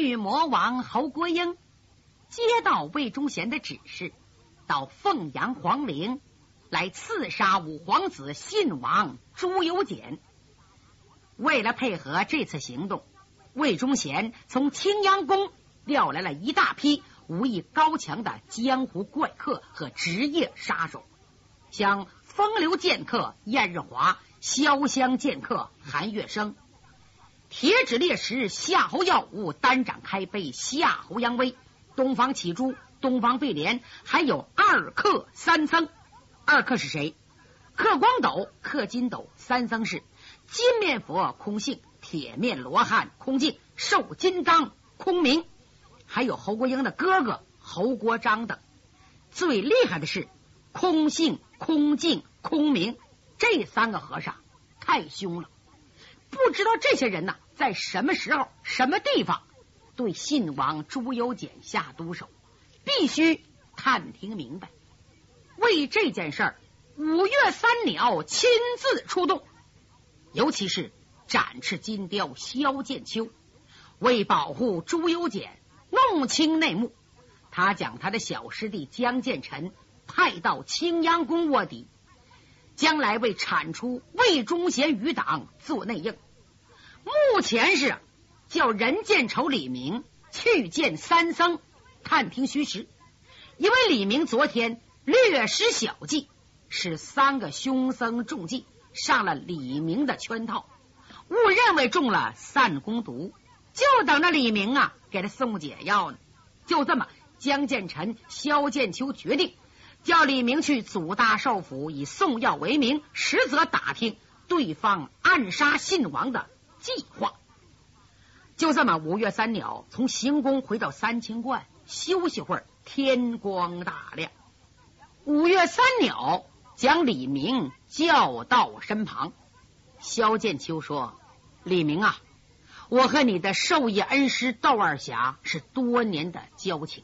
女魔王侯国英接到魏忠贤的指示，到凤阳皇陵来刺杀五皇子信王朱由检。为了配合这次行动，魏忠贤从青阳宫调来了一大批武艺高强的江湖怪客和职业杀手，像风流剑客燕日华、潇湘剑客韩月生。铁指烈石夏侯耀武单掌开背，夏侯扬威、东方启珠、东方贝莲，还有二克三僧。二克是谁？克光斗、克金斗。三僧是金面佛空性、铁面罗汉空镜、瘦金刚空明，还有侯国英的哥哥侯国璋等。最厉害的是空性、空镜、空明这三个和尚，太凶了。不知道这些人呢，在什么时候、什么地方对信王朱由检下毒手，必须探听明白。为这件事儿，五岳三鸟亲自出动，尤其是展翅金雕萧剑秋，为保护朱由检，弄清内幕，他将他的小师弟江建臣派到青阳宫卧底。将来为铲除魏忠贤余党做内应，目前是叫任建愁李明去见三僧探听虚实，因为李明昨天略施小计，使三个凶僧中计，上了李明的圈套，误认为中了散功毒，就等着李明啊给他送解药呢。就这么，江建臣、萧剑秋决定。叫李明去祖大寿府，以送药为名，实则打听对方暗杀信王的计划。就这么，五月三鸟从行宫回到三清观休息会儿。天光大亮，五月三鸟将李明叫到身旁。萧剑秋说：“李明啊，我和你的授业恩师窦二侠是多年的交情，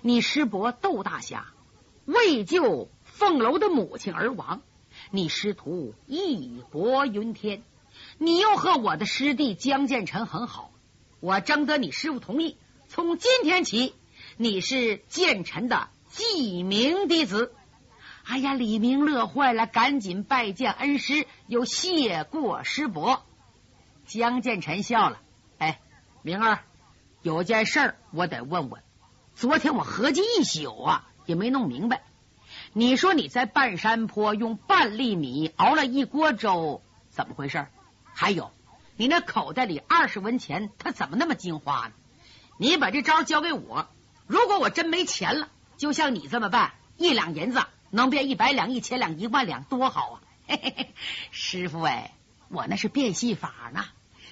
你师伯窦大侠。”为救凤楼的母亲而亡，你师徒义薄云天。你又和我的师弟江建成很好，我征得你师傅同意，从今天起，你是建成的记名弟子。哎呀，李明乐坏了，赶紧拜见恩师，又谢过师伯。江建成笑了，哎，明儿有件事我得问问。昨天我合计一宿啊。也没弄明白，你说你在半山坡用半粒米熬了一锅粥，怎么回事？还有，你那口袋里二十文钱，它怎么那么金花呢？你把这招交给我，如果我真没钱了，就像你这么办，一两银子能变一百两、一千两、一万两，多好啊！嘿嘿嘿，师傅哎，我那是变戏法呢。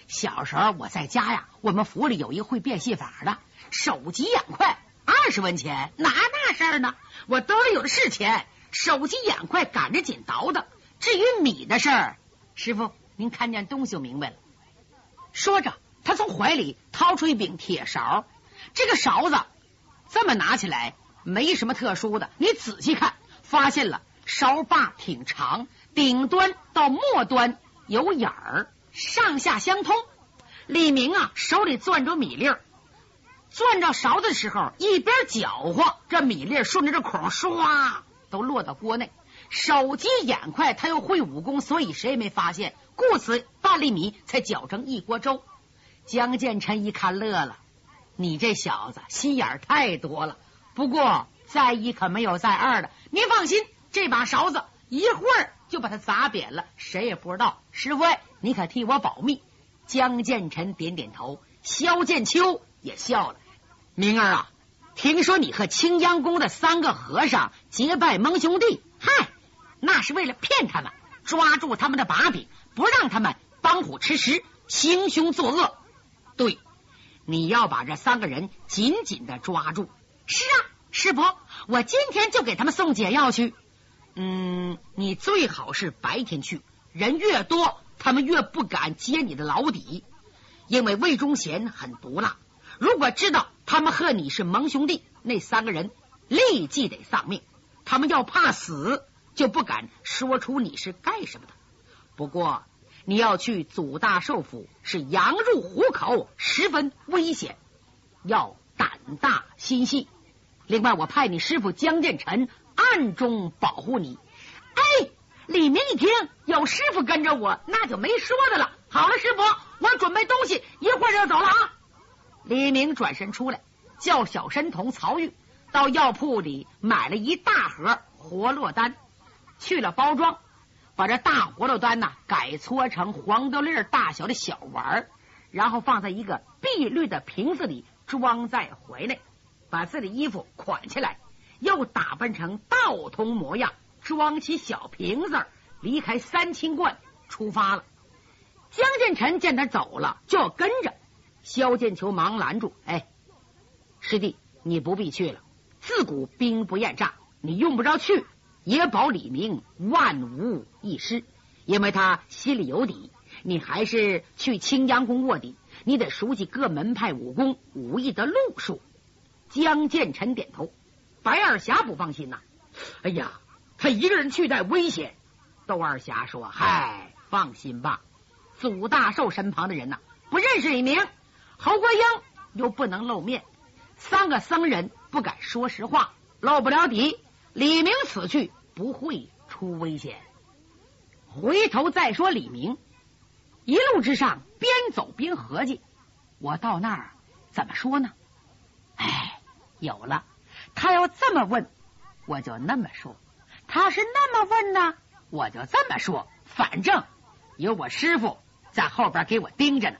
小时候我在家呀，我们府里有一个会变戏法的，手疾眼快。二十文钱，哪那事儿呢？我兜里有的是钱，手疾眼快，赶着紧倒腾。至于米的事儿，师傅您看见东西就明白了。说着，他从怀里掏出一柄铁勺，这个勺子这么拿起来，没什么特殊的。你仔细看，发现了勺把挺长，顶端到末端有眼儿，上下相通。李明啊，手里攥着米粒儿。攥着勺子的时候，一边搅和，这米粒顺着这孔唰都落到锅内。手疾眼快，他又会武功，所以谁也没发现。故此，半粒米才搅成一锅粥。江建成一看乐了：“你这小子心眼太多了。不过再一可没有再二的，您放心，这把勺子一会儿就把它砸扁了，谁也不知道。师傅，你可替我保密。”江建成点点头，萧剑秋也笑了。明儿啊，听说你和青阳宫的三个和尚结拜盟兄弟，嗨，那是为了骗他们，抓住他们的把柄，不让他们帮虎吃食，行凶作恶。对，你要把这三个人紧紧的抓住。是啊，师伯，我今天就给他们送解药去。嗯，你最好是白天去，人越多，他们越不敢揭你的老底，因为魏忠贤很毒辣。如果知道他们和你是盟兄弟，那三个人立即得丧命。他们要怕死，就不敢说出你是干什么的。不过你要去祖大寿府，是羊入虎口，十分危险。要胆大心细。另外，我派你师傅江建臣暗中保护你。哎，李明一听有师傅跟着我，那就没说的了。好了，师傅，我准备东西，一会儿就走了啊。李明转身出来，叫小神童曹玉到药铺里买了一大盒活络丹，去了包装，把这大葫芦丹呐改搓成黄豆粒大小的小丸儿，然后放在一个碧绿的瓶子里，装在回来。把自己的衣服捆起来，又打扮成道童模样，装起小瓶子，离开三清观出发了。江建臣见他走了，就要跟着。萧剑秋忙拦住：“哎，师弟，你不必去了。自古兵不厌诈，你用不着去，也保李明万无一失，因为他心里有底。你还是去青阳宫卧底，你得熟悉各门派武功武艺的路数。”江建臣点头，白二侠不放心呐。哎呀，他一个人去带危险。窦二侠说：“嗨，放心吧，祖大寿身旁的人呐，不认识李明，侯国英又不能露面，三个僧人不敢说实话，露不了底。李明此去不会出危险。回头再说李明，一路之上边走边合计，我到那儿怎么说呢？哎。”有了，他要这么问，我就那么说；他是那么问呢，我就这么说。反正有我师傅在后边给我盯着呢。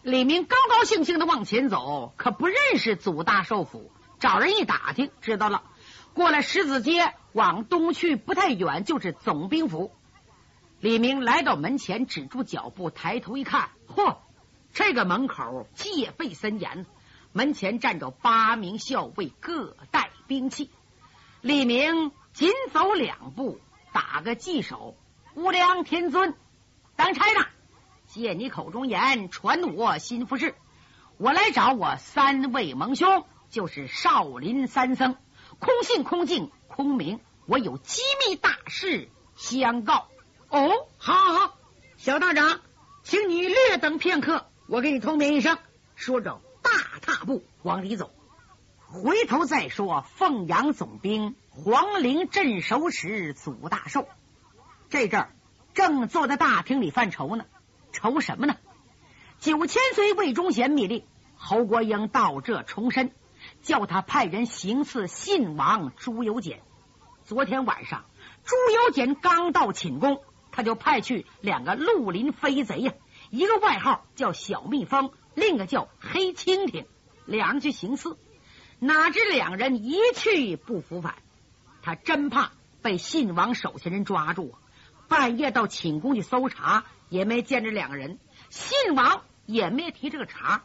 李明高高兴兴的往前走，可不认识祖大寿府。找人一打听，知道了。过了十字街，往东去不太远，就是总兵府。李明来到门前，止住脚步，抬头一看，嚯，这个门口戒备森严。门前站着八名校尉，各带兵器。李明紧走两步，打个髻手：“无量天尊，当差的，借你口中言，传我心腹事。我来找我三位盟兄，就是少林三僧，空信、空敬、空明。我有机密大事相告。哦，好，好，好，小道长，请你略等片刻，我给你通禀一声。说着。大踏步往里走，回头再说。凤阳总兵黄陵镇守使祖大寿，这阵儿正坐在大厅里犯愁呢。愁什么呢？九千岁魏忠贤密令侯国英到这重申，叫他派人行刺信王朱由检。昨天晚上朱由检刚到寝宫，他就派去两个绿林飞贼呀，一个外号叫小蜜蜂。另一个叫黑蜻蜓，两人去行刺，哪知两人一去不复返。他真怕被信王手下人抓住啊，半夜到寝宫去搜查，也没见着两个人。信王也没提这个茬，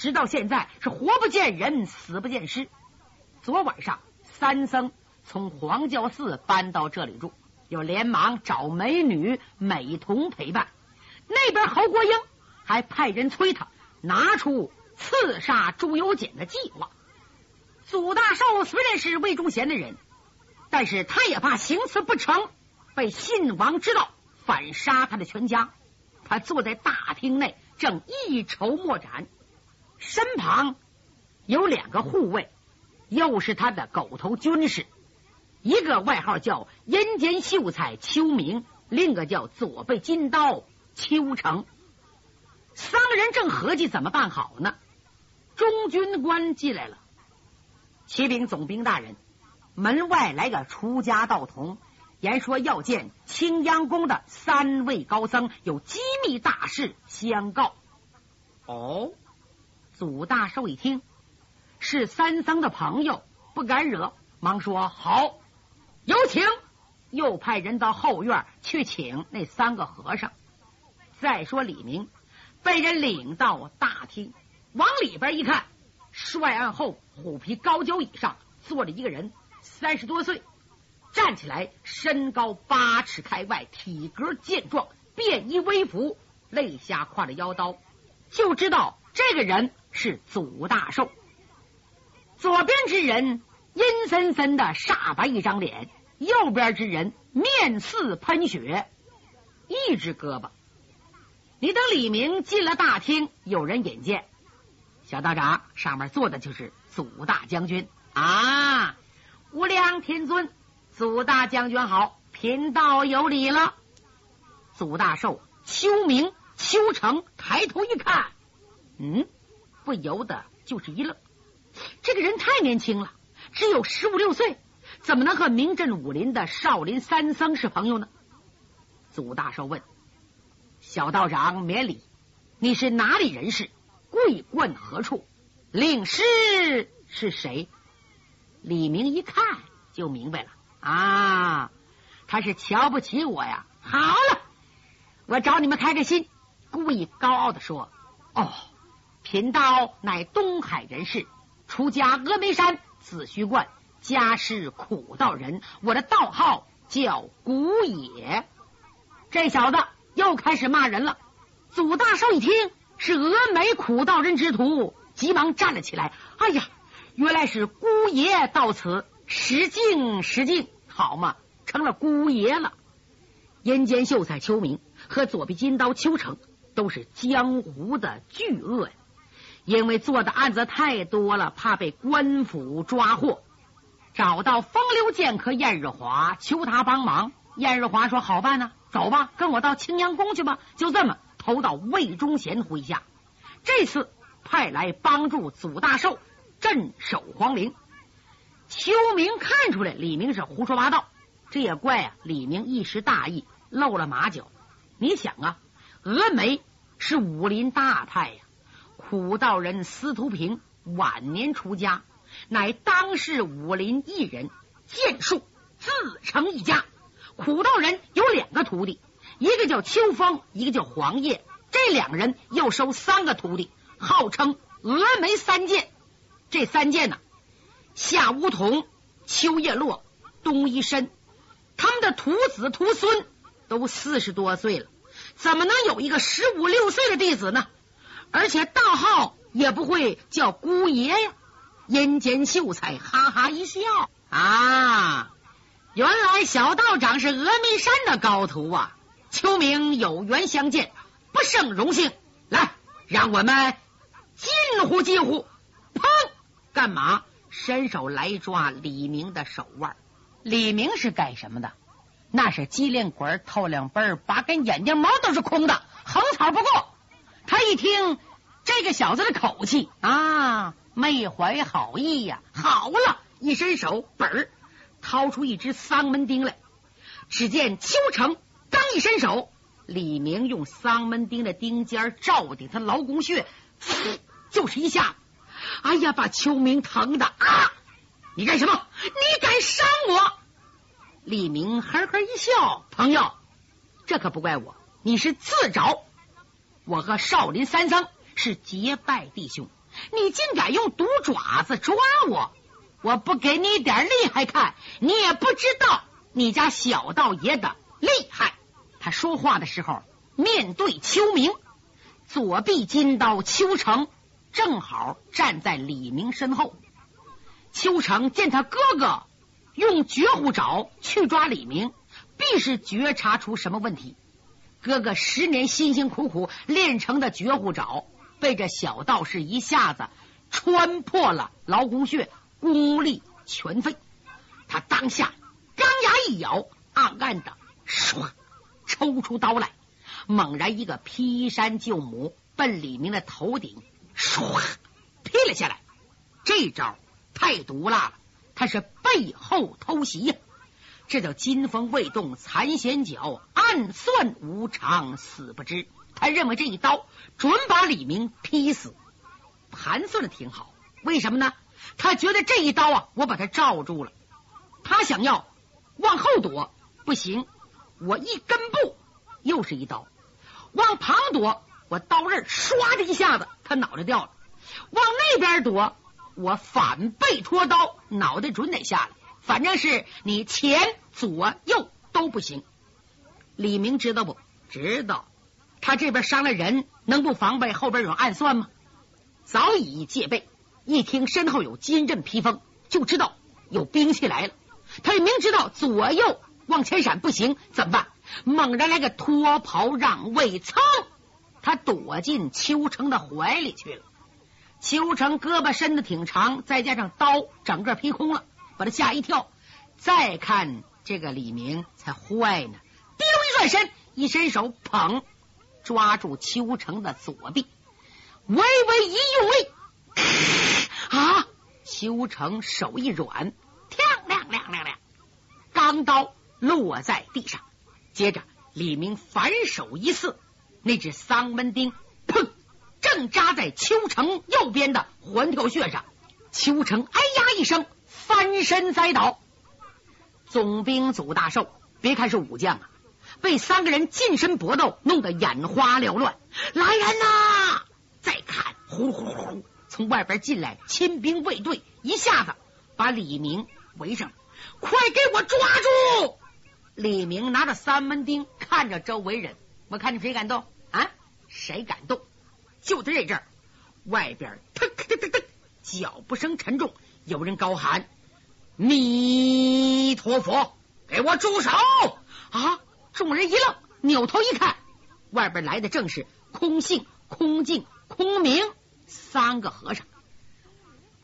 直到现在是活不见人，死不见尸。昨晚上三僧从黄教寺搬到这里住，又连忙找美女美童陪伴。那边侯国英还派人催他。拿出刺杀朱由检的计划。祖大寿虽然是魏忠贤的人，但是他也怕行刺不成，被信王知道，反杀他的全家。他坐在大厅内，正一筹莫展，身旁有两个护卫，又是他的狗头军士，一个外号叫阴间秀才邱明，另一个叫左背金刀邱成。三个人正合计怎么办好呢？中军官进来了，启禀总兵大人，门外来个出家道童，言说要见青阳宫的三位高僧，有机密大事相告。哦，祖大寿一听是三僧的朋友，不敢惹，忙说好，有请。又派人到后院去请那三个和尚。再说李明。被人领到大厅，往里边一看，帅案后虎皮高脚椅上坐着一个人，三十多岁，站起来身高八尺开外，体格健壮，便衣微服，肋下挎着腰刀，就知道这个人是祖大寿。左边之人阴森森的煞白一张脸，右边之人面似喷血，一只胳膊。你等李明进了大厅，有人引荐。小道长，上面坐的就是祖大将军啊！无量天尊，祖大将军好，贫道有礼了。祖大寿、秋明、秋成抬头一看，嗯，不由得就是一愣。这个人太年轻了，只有十五六岁，怎么能和名震武林的少林三僧是朋友呢？祖大寿问：“小道长免礼，你是哪里人士？贵冠何处？领师是谁？”李明一看就明白了啊，他是瞧不起我呀！好了，我找你们开开心，故意高傲的说：“哦，贫道乃东海人士。”出家峨眉山紫虚观，家世苦道人，我的道号叫古野。这小子又开始骂人了。祖大寿一听是峨眉苦道人之徒，急忙站了起来。哎呀，原来是姑爷到此，失敬失敬，好嘛，成了姑爷了。阴间秀才邱明和左臂金刀邱成都是江湖的巨鳄呀。因为做的案子太多了，怕被官府抓获，找到风流剑客燕日华，求他帮忙。燕日华说：“好办呢，走吧，跟我到青阳宫去吧。”就这么投到魏忠贤麾下。这次派来帮助祖大寿镇守皇陵。秋明看出来李明是胡说八道，这也怪啊，李明一时大意露了马脚。你想啊，峨眉是武林大派呀。苦道人司徒平晚年出家，乃当世武林艺人，剑术自成一家。苦道人有两个徒弟，一个叫秋风，一个叫黄叶。这两个人又收三个徒弟，号称峨眉三剑。这三剑呢，夏梧桐、秋叶落、冬一深，他们的徒子徒孙都四十多岁了，怎么能有一个十五六岁的弟子呢？而且道号也不会叫姑爷呀！阴间秀才哈哈一笑啊，原来小道长是峨眉山的高徒啊！秋明有缘相见，不胜荣幸。来，让我们近乎近乎！砰！干嘛？伸手来抓李明的手腕。李明是干什么的？那是机灵鬼，透亮背，八根眼睛毛都是空的，横草不过。他一听这个小子的口气啊，没怀好意呀！好了，一伸手，本儿掏出一只丧门钉来。只见秋成刚一伸手，李明用丧门钉的钉尖照顶他劳宫穴，就是一下。哎呀，把秋明疼的啊！你干什么？你敢伤我？李明呵呵一笑，朋友，这可不怪我，你是自找。我和少林三僧是结拜弟兄，你竟敢用毒爪子抓我！我不给你点厉害看，你也不知道你家小道爷的厉害。他说话的时候，面对秋明，左臂金刀秋成正好站在李明身后。秋成见他哥哥用绝户爪去抓李明，必是觉察出什么问题。哥哥十年辛辛苦苦练成的绝户爪，被这小道士一下子穿破了劳宫穴，功力全废。他当下钢牙一咬，暗暗的唰抽出刀来，猛然一个劈山救母，奔李明的头顶唰劈了下来。这招太毒辣了，他是背后偷袭呀。这叫金风未动残弦脚，暗算无常死不知。他认为这一刀准把李明劈死，盘算的挺好。为什么呢？他觉得这一刀啊，我把他罩住了。他想要往后躲，不行，我一根步又是一刀；往旁躲，我刀刃唰的一下子，他脑袋掉了；往那边躲，我反背拖刀，脑袋准得下来。反正是你前左右都不行。李明知道不？知道。他这边伤了人，能不防备后边有暗算吗？早已戒备。一听身后有金阵披风，就知道有兵器来了。他也明知道左右往前闪不行，怎么办？猛然来个脱袍让位，噌，他躲进秋成的怀里去了。邱成胳膊伸的挺长，再加上刀整个劈空了，把他吓一跳。再看这个李明才坏呢，滴溜一转身，一伸手捧抓住邱成的左臂，微微一用力，啊！邱成手一软，亮亮亮亮亮，钢刀落在地上。接着李明反手一刺，那只丧门钉砰，正扎在邱成右边的环跳穴上。邱成哎呀一声，翻身栽倒。总兵祖大寿，别看是武将啊，被三个人近身搏斗弄得眼花缭乱。来人呐！再看，呼呼呼，从外边进来亲兵卫队，一下子把李明围上。快给我抓住！李明拿着三门钉，看着周围人，我看你谁敢动啊？谁敢动？就在这阵儿，外边腾腾腾腾，脚步声沉重，有人高喊。弥陀佛，给我住手！啊！众人一愣，扭头一看，外边来的正是空性、空静、空明三个和尚。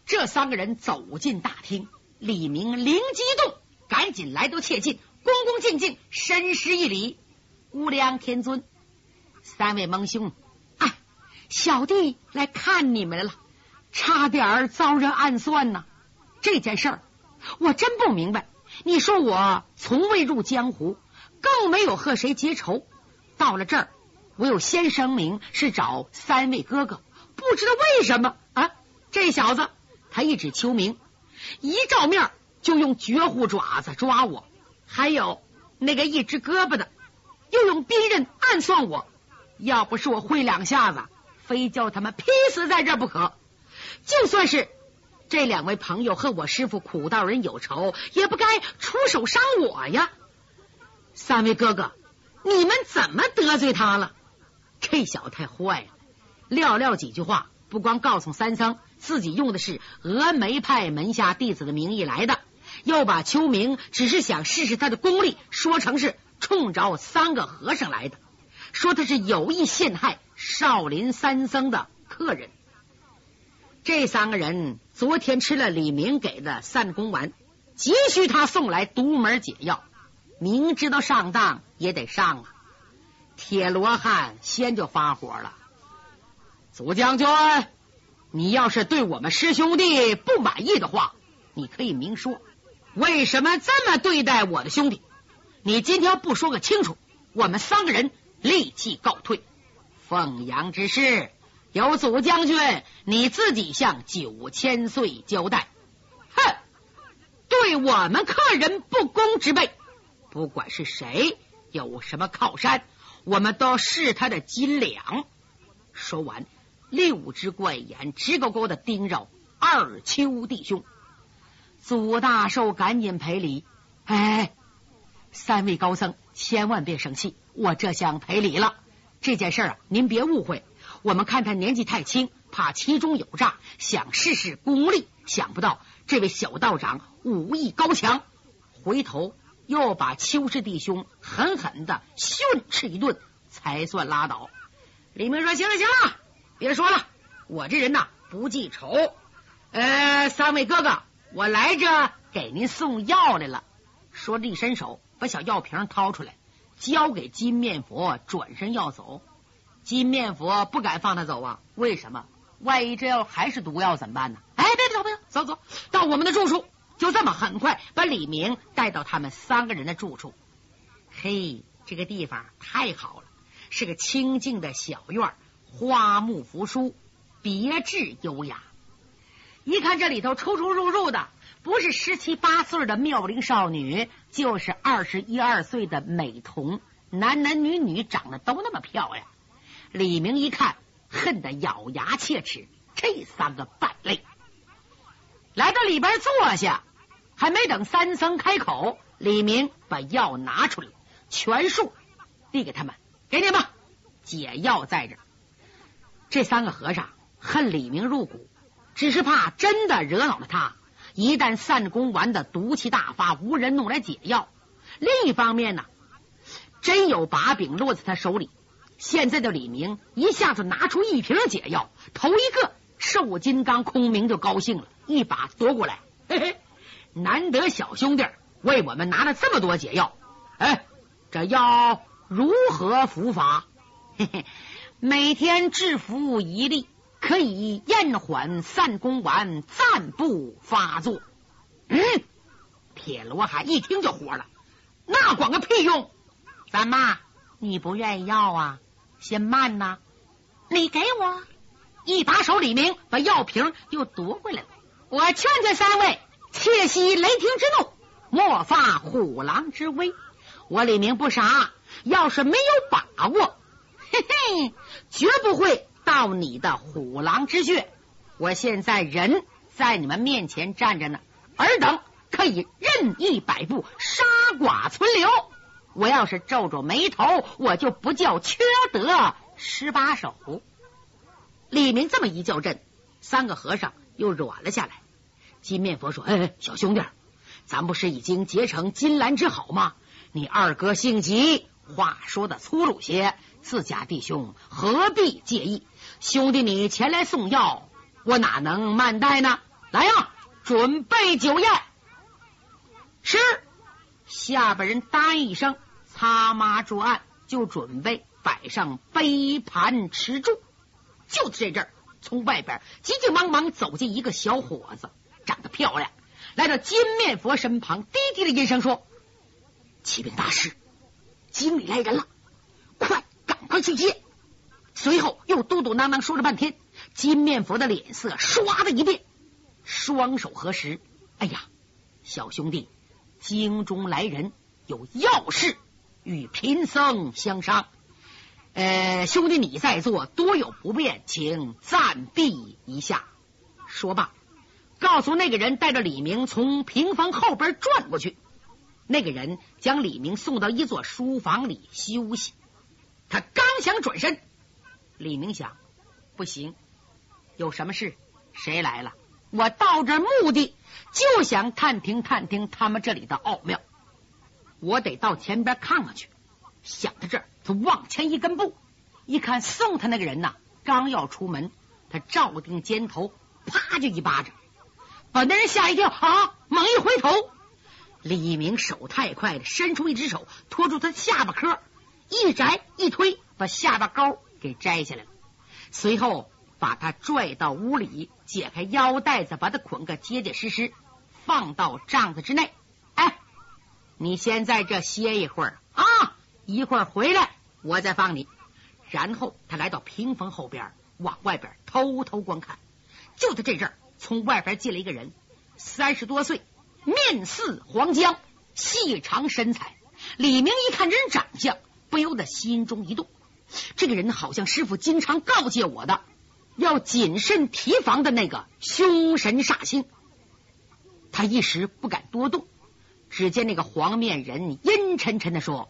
这三个人走进大厅，李明灵机一动，赶紧来到切近，恭恭敬敬深施一礼：“无量天尊，三位蒙兄，哎，小弟来看你们了，差点遭人暗算呐！这件事儿。”我真不明白，你说我从未入江湖，更没有和谁结仇，到了这儿，我又先声明是找三位哥哥，不知道为什么啊？这小子他一指秋明，一照面就用绝户爪子抓我，还有那个一只胳膊的，又用兵刃暗算我，要不是我会两下子，非叫他们劈死在这不可。就算是。这两位朋友和我师傅苦道人有仇，也不该出手伤我呀！三位哥哥，你们怎么得罪他了？这小子太坏了，撂撂几句话，不光告诉三僧自己用的是峨眉派门下弟子的名义来的，又把秋明只是想试试他的功力说成是冲着三个和尚来的，说他是有意陷害少林三僧的客人。这三个人昨天吃了李明给的散功丸，急需他送来独门解药，明知道上当也得上啊！铁罗汉先就发火了：“祖将军，你要是对我们师兄弟不满意的话，你可以明说，为什么这么对待我的兄弟？你今天不说个清楚，我们三个人立即告退。凤阳之事。”有祖将军，你自己向九千岁交代。哼，对我们客人不公之辈，不管是谁，有什么靠山，我们都是他的斤两。说完，六只怪眼直勾勾的盯着二丘弟兄。祖大寿赶紧赔礼：“哎，三位高僧，千万别生气，我这厢赔礼了。这件事啊，您别误会。”我们看他年纪太轻，怕其中有诈，想试试功力。想不到这位小道长武艺高强，回头又把邱氏弟兄狠狠的训斥一顿，才算拉倒。李明说：“行了，行了，别说了，我这人呐不记仇。呃，三位哥哥，我来这给您送药来了。”说着一伸手，把小药瓶掏出来，交给金面佛，转身要走。金面佛不敢放他走啊！为什么？万一这药还是毒药怎么办呢？哎，别走，别走，走走到我们的住处。就这么很快把李明带到他们三个人的住处。嘿，这个地方太好了，是个清静的小院，花木扶疏，别致优雅。一看这里头出出入入的，不是十七八岁的妙龄少女，就是二十一二岁的美童，男男女女长得都那么漂亮。李明一看，恨得咬牙切齿。这三个败类，来到里边坐下，还没等三僧开口，李明把药拿出来，全数递给他们，给你们解药在这。这三个和尚恨李明入骨，只是怕真的惹恼了他，一旦散功完的毒气大发，无人弄来解药。另一方面呢，真有把柄落在他手里。现在的李明一下子拿出一瓶解药，头一个瘦金刚空明就高兴了，一把夺过来，嘿嘿，难得小兄弟为我们拿了这么多解药，哎，这药如何服法？嘿嘿，每天制服一粒，可以延缓散功丸暂不发作。嗯，铁罗汉一听就火了，那管个屁用！怎么，你不愿意要啊？先慢呐，你给我。一把手，李明把药瓶又夺回来了。我劝劝三位，切息雷霆之怒，莫发虎狼之威。我李明不傻，要是没有把握，嘿嘿，绝不会到你的虎狼之穴。我现在人在你们面前站着呢，尔等可以任意摆布，杀剐存留。我要是皱皱眉头，我就不叫缺德十八手。李明这么一叫阵，三个和尚又软了下来。金面佛说：“哎，小兄弟，咱不是已经结成金兰之好吗？你二哥性急，话说的粗鲁些，自家弟兄何必介意？兄弟你前来送药，我哪能慢待呢？来呀，准备酒宴。”是下边人答应一声，擦抹桌案，就准备摆上杯盘吃住。就在这儿，从外边急急忙忙走进一个小伙子，长得漂亮，来到金面佛身旁，低低的音声说：“启禀大师，经理来人了，快，赶快去接。”随后又嘟嘟囔囔说了半天，金面佛的脸色唰的一变，双手合十：“哎呀，小兄弟，京中来人，有要事与贫僧相商。”呃，兄弟，你在座多有不便，请暂避一下。说罢，告诉那个人带着李明从屏风后边转过去。那个人将李明送到一座书房里休息。他刚想转身，李明想，不行，有什么事？谁来了？我到这目的就想探听探听他们这里的奥妙，我得到前边看看去。想到这儿。他往前一跟步，一看送他那个人呐，刚要出门，他照定肩头，啪就一巴掌，把那人吓一跳啊！猛一回头，李明手太快了，伸出一只手托住他下巴颏，一摘一推，把下巴钩给摘下来了。随后把他拽到屋里，解开腰带子，把他捆个结结实实，放到帐子之内。你先在这歇一会儿啊，一会儿回来。我再放你，然后他来到屏风后边，往外边偷偷观看。就在这阵儿，从外边进来一个人，三十多岁，面似黄姜，细长身材。李明一看这人长相，不由得心中一动。这个人好像师傅经常告诫我的，要谨慎提防的那个凶神煞星。他一时不敢多动。只见那个黄面人阴沉沉的说。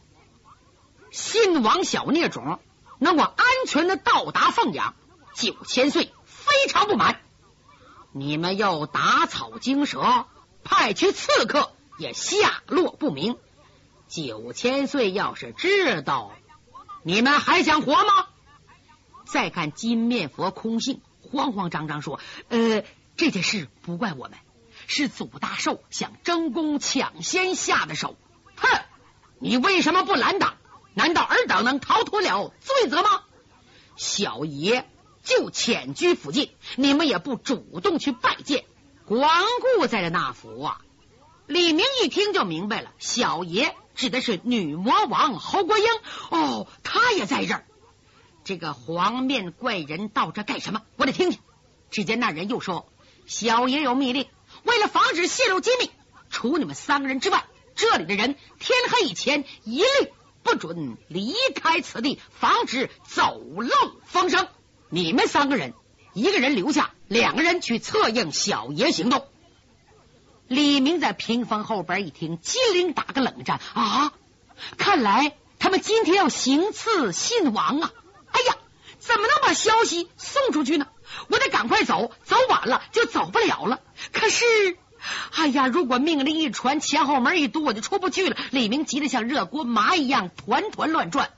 信王小孽种能够安全的到达凤阳，九千岁非常不满。你们又打草惊蛇，派去刺客也下落不明。九千岁要是知道，你们还想活吗？再看金面佛空性，慌慌张张说：“呃，这件事不怪我们，是祖大寿想争功抢先下的手。哼，你为什么不拦挡？”难道尔等能逃脱了罪责吗？小爷就潜居附近，你们也不主动去拜见，光顾在了那府啊！李明一听就明白了，小爷指的是女魔王侯国英哦，他也在这儿。这个黄面怪人到这干什么？我得听听。只见那人又说：“小爷有密令，为了防止泄露机密，除你们三个人之外，这里的人天黑以前一律。”不准离开此地，防止走漏风声。你们三个人，一个人留下，两个人去策应小爷行动。李明在屏风后边一听，机灵打个冷战啊！看来他们今天要行刺信王啊！哎呀，怎么能把消息送出去呢？我得赶快走，走晚了就走不了了。可是。哎呀！如果命令一传，前后门一堵，我就出不去了。李明急得像热锅麻一样，团团乱转。